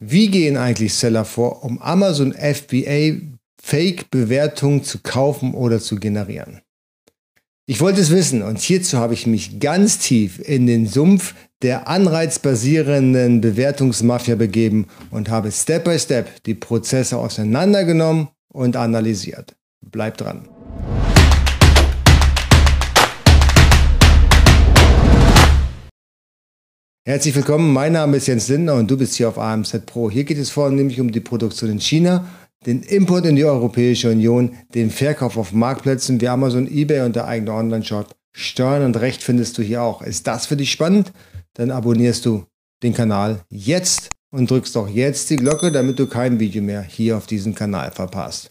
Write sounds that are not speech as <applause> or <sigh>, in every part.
Wie gehen eigentlich Seller vor, um Amazon FBA Fake-Bewertungen zu kaufen oder zu generieren? Ich wollte es wissen und hierzu habe ich mich ganz tief in den Sumpf der anreizbasierenden Bewertungsmafia begeben und habe Step by Step die Prozesse auseinandergenommen und analysiert. Bleibt dran. Herzlich willkommen, mein Name ist Jens Lindner und du bist hier auf AMZ Pro. Hier geht es vornehmlich um die Produktion in China, den Import in die Europäische Union, den Verkauf auf Marktplätzen wie Amazon, eBay und der eigene Online-Shop. Steuern und Recht findest du hier auch. Ist das für dich spannend? Dann abonnierst du den Kanal jetzt und drückst auch jetzt die Glocke, damit du kein Video mehr hier auf diesem Kanal verpasst.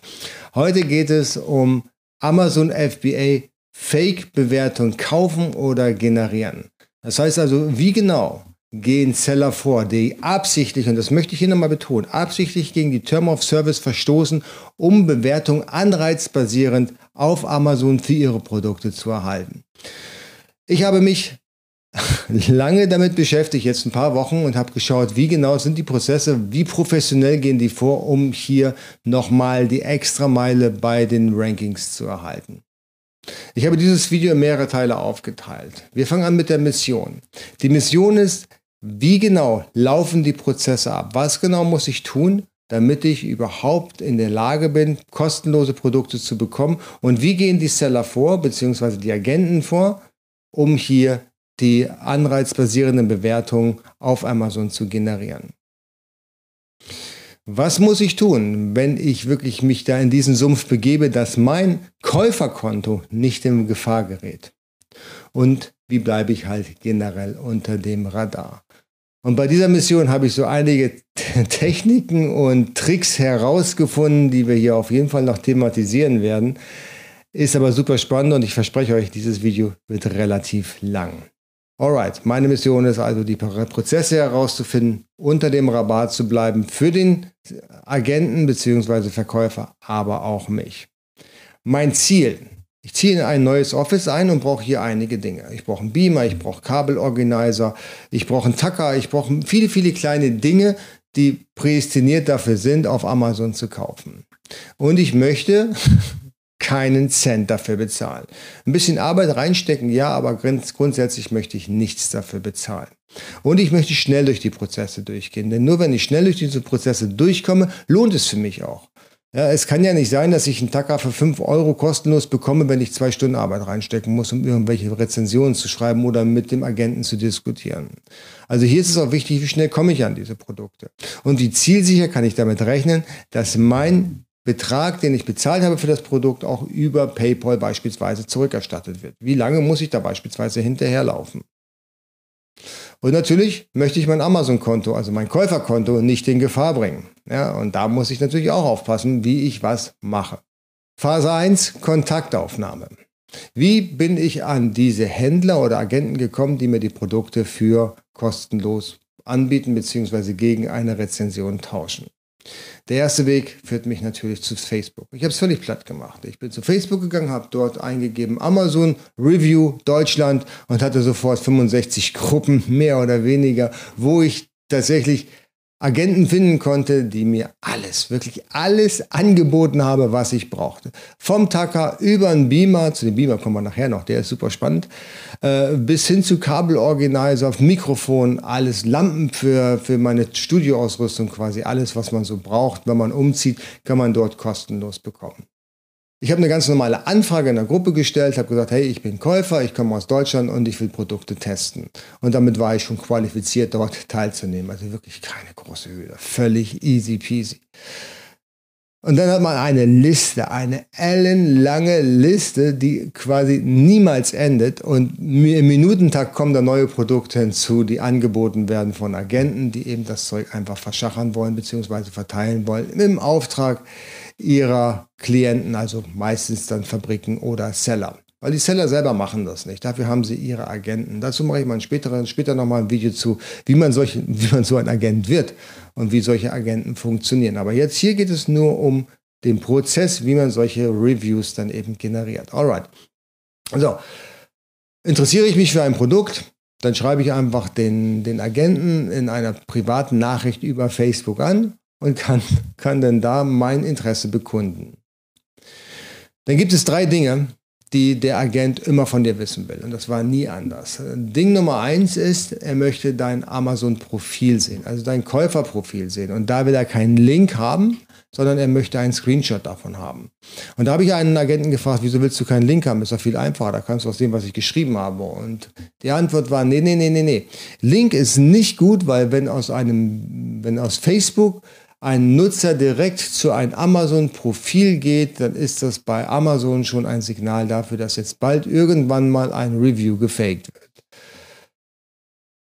Heute geht es um Amazon FBA Fake-Bewertung kaufen oder generieren. Das heißt also, wie genau gehen Seller vor, die absichtlich, und das möchte ich hier nochmal betonen, absichtlich gegen die Term of Service verstoßen, um Bewertungen anreizbasierend auf Amazon für ihre Produkte zu erhalten. Ich habe mich <laughs> lange damit beschäftigt, jetzt ein paar Wochen und habe geschaut, wie genau sind die Prozesse, wie professionell gehen die vor, um hier nochmal die Extrameile bei den Rankings zu erhalten. Ich habe dieses Video in mehrere Teile aufgeteilt. Wir fangen an mit der Mission. Die Mission ist, wie genau laufen die Prozesse ab? Was genau muss ich tun, damit ich überhaupt in der Lage bin, kostenlose Produkte zu bekommen? Und wie gehen die Seller vor, beziehungsweise die Agenten vor, um hier die anreizbasierenden Bewertungen auf Amazon zu generieren? Was muss ich tun, wenn ich wirklich mich da in diesen Sumpf begebe, dass mein Käuferkonto nicht in Gefahr gerät? Und wie bleibe ich halt generell unter dem Radar? Und bei dieser Mission habe ich so einige Techniken und Tricks herausgefunden, die wir hier auf jeden Fall noch thematisieren werden. Ist aber super spannend und ich verspreche euch, dieses Video wird relativ lang. Alright, meine Mission ist also, die Prozesse herauszufinden, unter dem Rabatt zu bleiben für den Agenten bzw. Verkäufer, aber auch mich. Mein Ziel, ich ziehe in ein neues Office ein und brauche hier einige Dinge. Ich brauche einen Beamer, ich brauche Kabelorganizer, ich brauche einen Tacker, ich brauche viele, viele kleine Dinge, die prädestiniert dafür sind, auf Amazon zu kaufen. Und ich möchte <laughs> keinen Cent dafür bezahlen. Ein bisschen Arbeit reinstecken, ja, aber grundsätzlich möchte ich nichts dafür bezahlen. Und ich möchte schnell durch die Prozesse durchgehen, denn nur wenn ich schnell durch diese Prozesse durchkomme, lohnt es für mich auch. Ja, es kann ja nicht sein, dass ich einen Tacker für 5 Euro kostenlos bekomme, wenn ich zwei Stunden Arbeit reinstecken muss, um irgendwelche Rezensionen zu schreiben oder mit dem Agenten zu diskutieren. Also hier ist es auch wichtig, wie schnell komme ich an diese Produkte. Und wie zielsicher kann ich damit rechnen, dass mein Betrag, den ich bezahlt habe für das Produkt, auch über PayPal beispielsweise zurückerstattet wird. Wie lange muss ich da beispielsweise hinterherlaufen? Und natürlich möchte ich mein Amazon-Konto, also mein Käuferkonto, nicht in Gefahr bringen. Ja, und da muss ich natürlich auch aufpassen, wie ich was mache. Phase 1, Kontaktaufnahme. Wie bin ich an diese Händler oder Agenten gekommen, die mir die Produkte für kostenlos anbieten bzw. gegen eine Rezension tauschen? Der erste Weg führt mich natürlich zu Facebook. Ich habe es völlig platt gemacht. Ich bin zu Facebook gegangen, habe dort eingegeben Amazon Review Deutschland und hatte sofort 65 Gruppen, mehr oder weniger, wo ich tatsächlich Agenten finden konnte, die mir alles, wirklich alles angeboten habe, was ich brauchte. Vom Tacker über einen Beamer, zu dem Beamer kommen wir nachher noch, der ist super spannend, äh, bis hin zu Kabelorganizer, Mikrofon, alles, Lampen für, für meine Studioausrüstung quasi, alles, was man so braucht, wenn man umzieht, kann man dort kostenlos bekommen. Ich habe eine ganz normale Anfrage in der Gruppe gestellt, habe gesagt, hey, ich bin Käufer, ich komme aus Deutschland und ich will Produkte testen. Und damit war ich schon qualifiziert, dort teilzunehmen. Also wirklich keine große Hürde, völlig easy peasy. Und dann hat man eine Liste, eine ellenlange Liste, die quasi niemals endet. Und im Minutentag kommen da neue Produkte hinzu, die angeboten werden von Agenten, die eben das Zeug einfach verschachern wollen bzw. verteilen wollen im Auftrag ihrer Klienten, also meistens dann Fabriken oder Seller. Weil die Seller selber machen das nicht. Dafür haben sie ihre Agenten. Dazu mache ich mal später, später nochmal ein Video zu, wie man, solche, <laughs> wie man so ein Agent wird und wie solche Agenten funktionieren. Aber jetzt hier geht es nur um den Prozess, wie man solche Reviews dann eben generiert. Alright. So, interessiere ich mich für ein Produkt, dann schreibe ich einfach den, den Agenten in einer privaten Nachricht über Facebook an und kann, kann dann da mein Interesse bekunden. Dann gibt es drei Dinge, die der Agent immer von dir wissen will. Und das war nie anders. Ding Nummer eins ist, er möchte dein Amazon-Profil sehen, also dein Käuferprofil sehen. Und da will er keinen Link haben, sondern er möchte einen Screenshot davon haben. Und da habe ich einen Agenten gefragt, wieso willst du keinen Link haben? Ist doch viel einfacher, da kannst du auch sehen, was ich geschrieben habe. Und die Antwort war, nee, nee, nee, nee, nee. Link ist nicht gut, weil wenn aus einem, wenn aus Facebook ein Nutzer direkt zu einem Amazon-Profil geht, dann ist das bei Amazon schon ein Signal dafür, dass jetzt bald irgendwann mal ein Review gefaked wird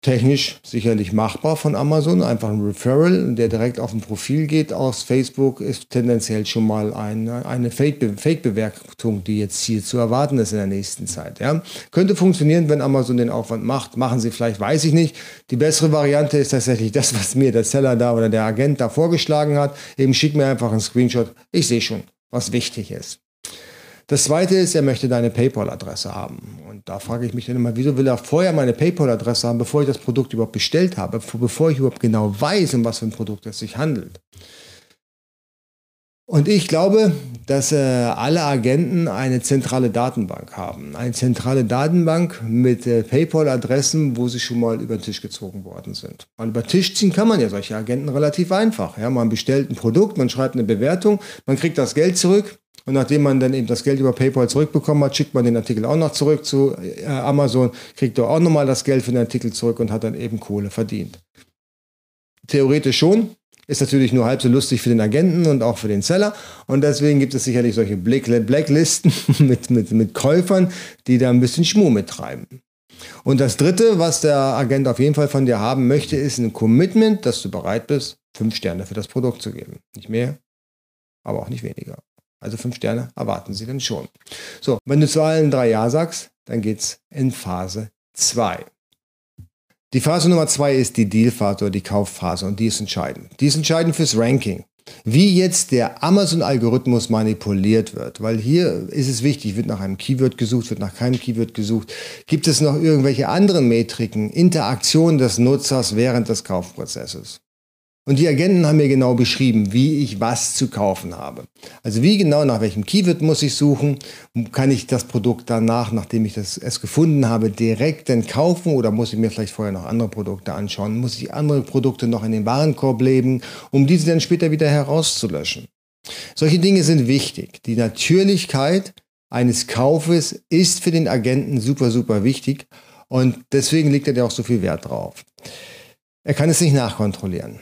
technisch sicherlich machbar von Amazon. Einfach ein Referral, der direkt auf ein Profil geht aus Facebook, ist tendenziell schon mal eine, eine Fake-Bewertung, die jetzt hier zu erwarten ist in der nächsten Zeit. Ja. Könnte funktionieren, wenn Amazon den Aufwand macht. Machen sie vielleicht, weiß ich nicht. Die bessere Variante ist tatsächlich das, was mir der Seller da oder der Agent da vorgeschlagen hat. Eben schick mir einfach einen Screenshot. Ich sehe schon, was wichtig ist. Das zweite ist, er möchte deine PayPal-Adresse haben. Und da frage ich mich dann immer, wieso will er vorher meine PayPal-Adresse haben, bevor ich das Produkt überhaupt bestellt habe, bevor ich überhaupt genau weiß, um was für ein Produkt es sich handelt. Und ich glaube, dass äh, alle Agenten eine zentrale Datenbank haben. Eine zentrale Datenbank mit äh, PayPal-Adressen, wo sie schon mal über den Tisch gezogen worden sind. Mal über den Tisch ziehen kann man ja solche Agenten relativ einfach. Ja, man bestellt ein Produkt, man schreibt eine Bewertung, man kriegt das Geld zurück und nachdem man dann eben das Geld über PayPal zurückbekommen hat, schickt man den Artikel auch noch zurück zu äh, Amazon, kriegt dort auch nochmal das Geld für den Artikel zurück und hat dann eben Kohle verdient. Theoretisch schon, ist natürlich nur halb so lustig für den Agenten und auch für den Seller. Und deswegen gibt es sicherlich solche Blacklisten <laughs> mit, mit, mit Käufern, die da ein bisschen Schmuh mittreiben. Und das Dritte, was der Agent auf jeden Fall von dir haben möchte, ist ein Commitment, dass du bereit bist, fünf Sterne für das Produkt zu geben. Nicht mehr, aber auch nicht weniger. Also fünf Sterne erwarten Sie dann schon. So, wenn du zu allen drei Ja sagst, dann geht's in Phase 2. Die Phase Nummer zwei ist die Dealphase oder die Kaufphase und die ist entscheidend. Die ist entscheidend fürs Ranking. Wie jetzt der Amazon-Algorithmus manipuliert wird, weil hier ist es wichtig, wird nach einem Keyword gesucht, wird nach keinem Keyword gesucht. Gibt es noch irgendwelche anderen Metriken, Interaktion des Nutzers während des Kaufprozesses? Und die Agenten haben mir genau beschrieben, wie ich was zu kaufen habe. Also wie genau, nach welchem Keyword muss ich suchen? Kann ich das Produkt danach, nachdem ich das, es gefunden habe, direkt dann kaufen oder muss ich mir vielleicht vorher noch andere Produkte anschauen? Muss ich andere Produkte noch in den Warenkorb legen, um diese dann später wieder herauszulöschen? Solche Dinge sind wichtig. Die Natürlichkeit eines Kaufes ist für den Agenten super, super wichtig und deswegen legt er da auch so viel Wert drauf. Er kann es nicht nachkontrollieren.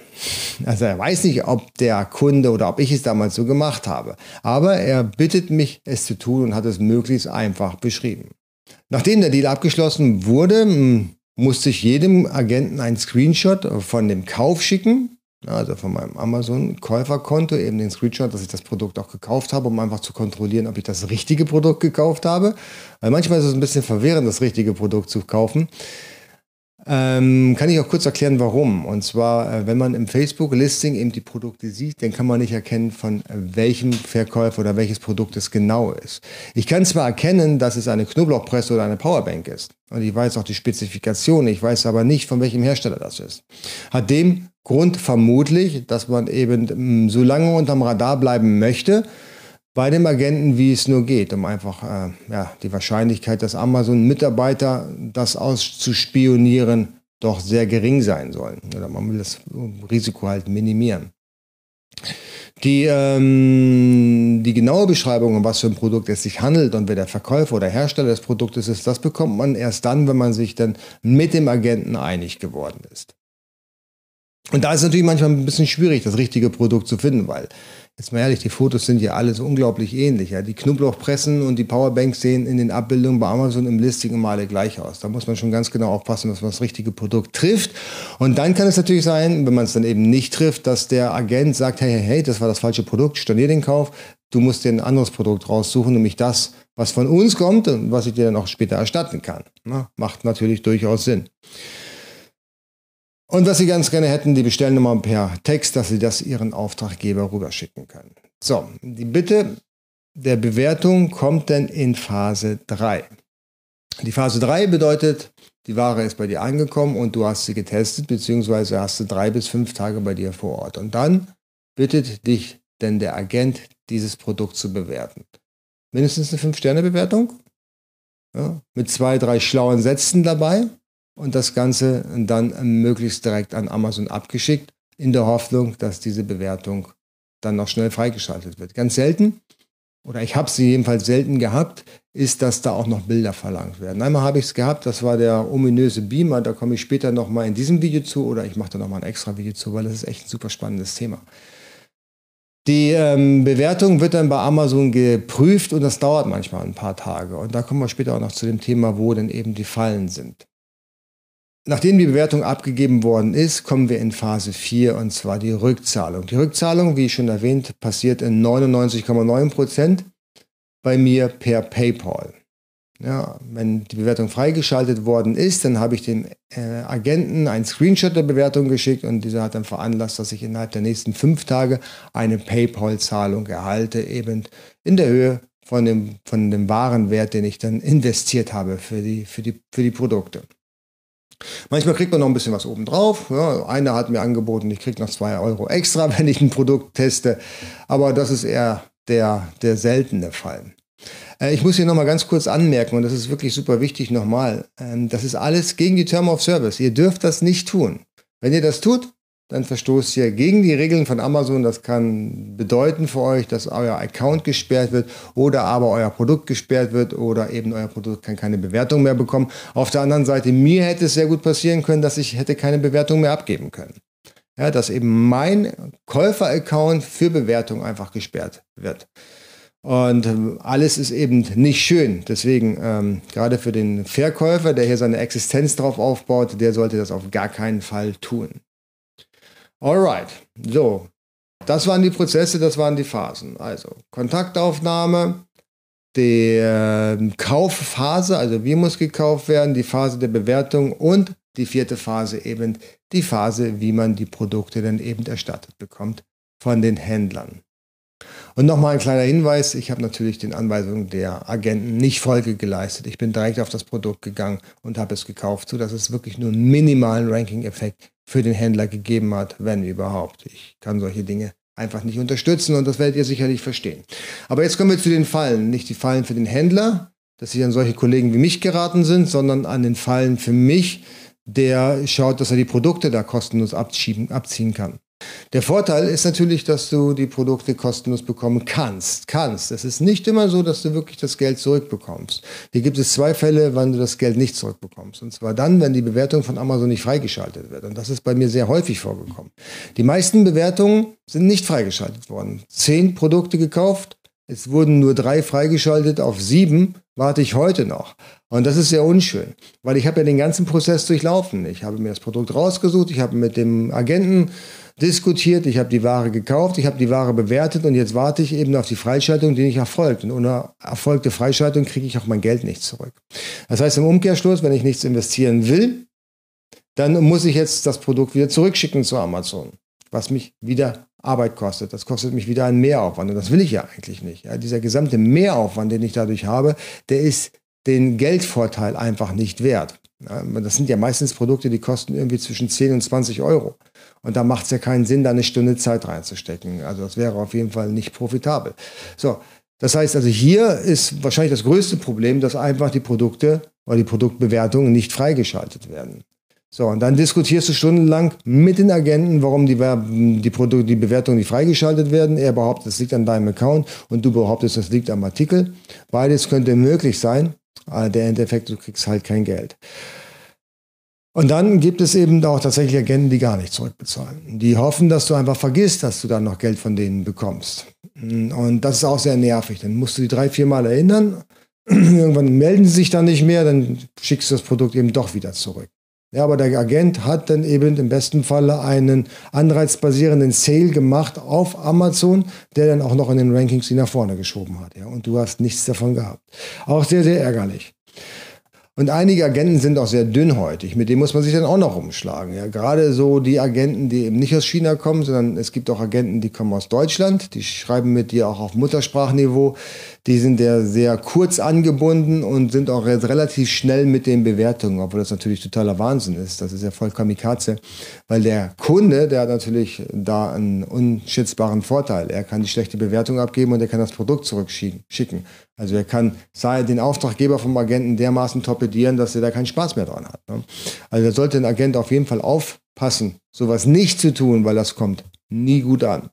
Also er weiß nicht, ob der Kunde oder ob ich es damals so gemacht habe. Aber er bittet mich, es zu tun und hat es möglichst einfach beschrieben. Nachdem der Deal abgeschlossen wurde, musste ich jedem Agenten einen Screenshot von dem Kauf schicken. Also von meinem Amazon-Käuferkonto, eben den Screenshot, dass ich das Produkt auch gekauft habe, um einfach zu kontrollieren, ob ich das richtige Produkt gekauft habe. Weil manchmal ist es ein bisschen verwirrend, das richtige Produkt zu kaufen. Ähm, kann ich auch kurz erklären, warum. Und zwar, äh, wenn man im Facebook-Listing eben die Produkte sieht, dann kann man nicht erkennen, von welchem Verkäufer oder welches Produkt es genau ist. Ich kann zwar erkennen, dass es eine Knoblauchpresse oder eine Powerbank ist. Und ich weiß auch die Spezifikation, ich weiß aber nicht, von welchem Hersteller das ist. Hat dem Grund vermutlich, dass man eben mm, so lange unterm Radar bleiben möchte, bei dem Agenten, wie es nur geht, um einfach äh, ja, die Wahrscheinlichkeit, dass Amazon-Mitarbeiter das auszuspionieren, doch sehr gering sein sollen. Oder man will das Risiko halt minimieren. Die, ähm, die genaue Beschreibung, um was für ein Produkt es sich handelt und wer der Verkäufer oder Hersteller des Produktes ist, das bekommt man erst dann, wenn man sich dann mit dem Agenten einig geworden ist. Und da ist natürlich manchmal ein bisschen schwierig, das richtige Produkt zu finden, weil Jetzt mal ehrlich, die Fotos sind ja alle so unglaublich ähnlich. Ja. Die Knoblauchpressen und die Powerbanks sehen in den Abbildungen bei Amazon im Listing immer alle gleich aus. Da muss man schon ganz genau aufpassen, dass man das richtige Produkt trifft. Und dann kann es natürlich sein, wenn man es dann eben nicht trifft, dass der Agent sagt, hey, hey, hey, das war das falsche Produkt, stornier den Kauf. Du musst dir ein anderes Produkt raussuchen, nämlich das, was von uns kommt und was ich dir dann auch später erstatten kann. Na, macht natürlich durchaus Sinn. Und was Sie ganz gerne hätten, die Bestellnummer per Text, dass Sie das Ihren Auftraggeber rüberschicken können. So, die Bitte der Bewertung kommt dann in Phase 3. Die Phase 3 bedeutet die Ware ist bei dir angekommen und du hast sie getestet, beziehungsweise hast du drei bis fünf Tage bei dir vor Ort. Und dann bittet dich denn der Agent, dieses Produkt zu bewerten. Mindestens eine Fünf-Sterne-Bewertung, ja, mit zwei, drei schlauen Sätzen dabei und das Ganze dann möglichst direkt an Amazon abgeschickt, in der Hoffnung, dass diese Bewertung dann noch schnell freigeschaltet wird. Ganz selten, oder ich habe sie jedenfalls selten gehabt, ist, dass da auch noch Bilder verlangt werden. Einmal habe ich es gehabt, das war der ominöse Beamer, da komme ich später nochmal in diesem Video zu oder ich mache da nochmal ein extra Video zu, weil das ist echt ein super spannendes Thema. Die ähm, Bewertung wird dann bei Amazon geprüft und das dauert manchmal ein paar Tage. Und da kommen wir später auch noch zu dem Thema, wo denn eben die Fallen sind. Nachdem die Bewertung abgegeben worden ist, kommen wir in Phase 4 und zwar die Rückzahlung. Die Rückzahlung, wie schon erwähnt, passiert in 99,9 Prozent bei mir per PayPal. Ja, wenn die Bewertung freigeschaltet worden ist, dann habe ich dem äh, Agenten einen Screenshot der Bewertung geschickt und dieser hat dann veranlasst, dass ich innerhalb der nächsten fünf Tage eine PayPal-Zahlung erhalte, eben in der Höhe von dem, von dem Warenwert, den ich dann investiert habe für die, für die, für die Produkte. Manchmal kriegt man noch ein bisschen was obendrauf. Ja, einer hat mir angeboten, ich kriege noch zwei Euro extra, <laughs> wenn ich ein Produkt teste. Aber das ist eher der, der seltene Fall. Äh, ich muss hier nochmal ganz kurz anmerken, und das ist wirklich super wichtig nochmal, ähm, das ist alles gegen die Term of Service. Ihr dürft das nicht tun. Wenn ihr das tut, dann verstoßt ihr gegen die Regeln von Amazon. Das kann bedeuten für euch, dass euer Account gesperrt wird oder aber euer Produkt gesperrt wird oder eben euer Produkt kann keine Bewertung mehr bekommen. Auf der anderen Seite, mir hätte es sehr gut passieren können, dass ich hätte keine Bewertung mehr abgeben können. Ja, dass eben mein Käufer-Account für Bewertung einfach gesperrt wird. Und alles ist eben nicht schön. Deswegen, ähm, gerade für den Verkäufer, der hier seine Existenz drauf aufbaut, der sollte das auf gar keinen Fall tun. Alright, so. Das waren die Prozesse, das waren die Phasen. Also Kontaktaufnahme, die äh, Kaufphase, also wie muss gekauft werden, die Phase der Bewertung und die vierte Phase eben die Phase, wie man die Produkte dann eben erstattet bekommt von den Händlern. Und nochmal ein kleiner Hinweis, ich habe natürlich den Anweisungen der Agenten nicht Folge geleistet. Ich bin direkt auf das Produkt gegangen und habe es gekauft, sodass es wirklich nur einen minimalen Ranking-Effekt für den Händler gegeben hat, wenn überhaupt. Ich kann solche Dinge einfach nicht unterstützen und das werdet ihr sicherlich verstehen. Aber jetzt kommen wir zu den Fallen. Nicht die Fallen für den Händler, dass sie an solche Kollegen wie mich geraten sind, sondern an den Fallen für mich, der schaut, dass er die Produkte da kostenlos abziehen kann. Der Vorteil ist natürlich, dass du die Produkte kostenlos bekommen kannst. Kannst. Es ist nicht immer so, dass du wirklich das Geld zurückbekommst. Hier gibt es zwei Fälle, wann du das Geld nicht zurückbekommst. Und zwar dann, wenn die Bewertung von Amazon nicht freigeschaltet wird. Und das ist bei mir sehr häufig vorgekommen. Die meisten Bewertungen sind nicht freigeschaltet worden. Zehn Produkte gekauft, es wurden nur drei freigeschaltet auf sieben, warte ich heute noch. Und das ist sehr unschön, weil ich habe ja den ganzen Prozess durchlaufen. Ich habe mir das Produkt rausgesucht, ich habe mit dem Agenten diskutiert, ich habe die Ware gekauft, ich habe die Ware bewertet und jetzt warte ich eben auf die Freischaltung, die nicht erfolgt. Und ohne erfolgte Freischaltung kriege ich auch mein Geld nicht zurück. Das heißt im Umkehrschluss, wenn ich nichts investieren will, dann muss ich jetzt das Produkt wieder zurückschicken zu Amazon, was mich wieder Arbeit kostet. Das kostet mich wieder einen Mehraufwand und das will ich ja eigentlich nicht. Ja, dieser gesamte Mehraufwand, den ich dadurch habe, der ist den Geldvorteil einfach nicht wert. Das sind ja meistens Produkte, die kosten irgendwie zwischen 10 und 20 Euro. Und da macht es ja keinen Sinn, da eine Stunde Zeit reinzustecken. Also das wäre auf jeden Fall nicht profitabel. So, das heißt also, hier ist wahrscheinlich das größte Problem, dass einfach die Produkte oder die Produktbewertungen nicht freigeschaltet werden. So, und dann diskutierst du stundenlang mit den Agenten, warum die, die, Produkt, die Bewertungen nicht freigeschaltet werden. Er behauptet, es liegt an deinem Account und du behauptest, es liegt am Artikel. Beides könnte möglich sein, aber der Endeffekt, du kriegst halt kein Geld. Und dann gibt es eben auch tatsächlich Agenten, die gar nicht zurückbezahlen. Die hoffen, dass du einfach vergisst, dass du dann noch Geld von denen bekommst. Und das ist auch sehr nervig. Dann musst du die drei, vier Mal erinnern. <clears throat> Irgendwann melden sie sich dann nicht mehr, dann schickst du das Produkt eben doch wieder zurück. Ja, aber der Agent hat dann eben im besten Falle einen anreizbasierenden Sale gemacht auf Amazon, der dann auch noch in den Rankings die nach vorne geschoben hat. Ja, und du hast nichts davon gehabt. Auch sehr, sehr ärgerlich. Und einige Agenten sind auch sehr dünnhäutig, mit denen muss man sich dann auch noch umschlagen. Ja, gerade so die Agenten, die eben nicht aus China kommen, sondern es gibt auch Agenten, die kommen aus Deutschland, die schreiben mit dir auch auf Muttersprachniveau. Die sind ja sehr kurz angebunden und sind auch relativ schnell mit den Bewertungen, obwohl das natürlich totaler Wahnsinn ist. Das ist ja voll Kamikaze, weil der Kunde, der hat natürlich da einen unschätzbaren Vorteil. Er kann die schlechte Bewertung abgeben und er kann das Produkt zurückschicken. Also er kann den Auftraggeber vom Agenten dermaßen torpedieren, dass er da keinen Spaß mehr dran hat. Ne? Also da sollte ein Agent auf jeden Fall aufpassen, sowas nicht zu tun, weil das kommt nie gut an.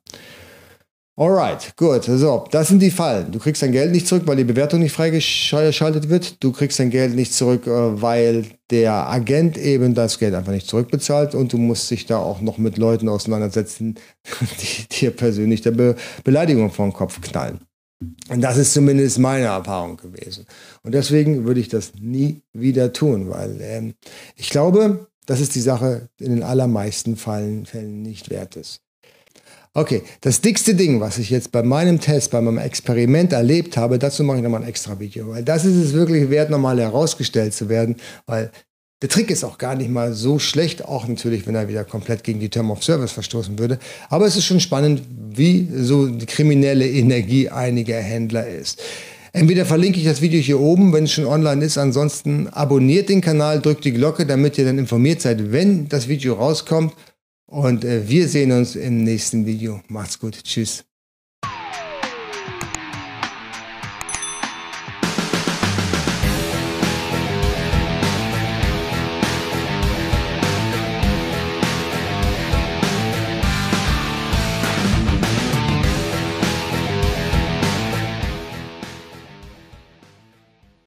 Alright, gut. So, das sind die Fallen. Du kriegst dein Geld nicht zurück, weil die Bewertung nicht freigeschaltet wird. Du kriegst dein Geld nicht zurück, äh, weil der Agent eben das Geld einfach nicht zurückbezahlt und du musst dich da auch noch mit Leuten auseinandersetzen, <laughs> die dir persönlich der Be Beleidigung vor den Kopf knallen. Und das ist zumindest meine Erfahrung gewesen. Und deswegen würde ich das nie wieder tun, weil ähm, ich glaube, dass es die Sache in den allermeisten Fällen, Fällen nicht wert ist. Okay, das dickste Ding, was ich jetzt bei meinem Test, bei meinem Experiment erlebt habe, dazu mache ich nochmal ein extra Video, weil das ist es wirklich wert, nochmal herausgestellt zu werden, weil der Trick ist auch gar nicht mal so schlecht, auch natürlich, wenn er wieder komplett gegen die Term of Service verstoßen würde. Aber es ist schon spannend, wie so die kriminelle Energie einiger Händler ist. Entweder verlinke ich das Video hier oben, wenn es schon online ist. Ansonsten abonniert den Kanal, drückt die Glocke, damit ihr dann informiert seid, wenn das Video rauskommt. Und äh, wir sehen uns im nächsten Video. Macht's gut. Tschüss.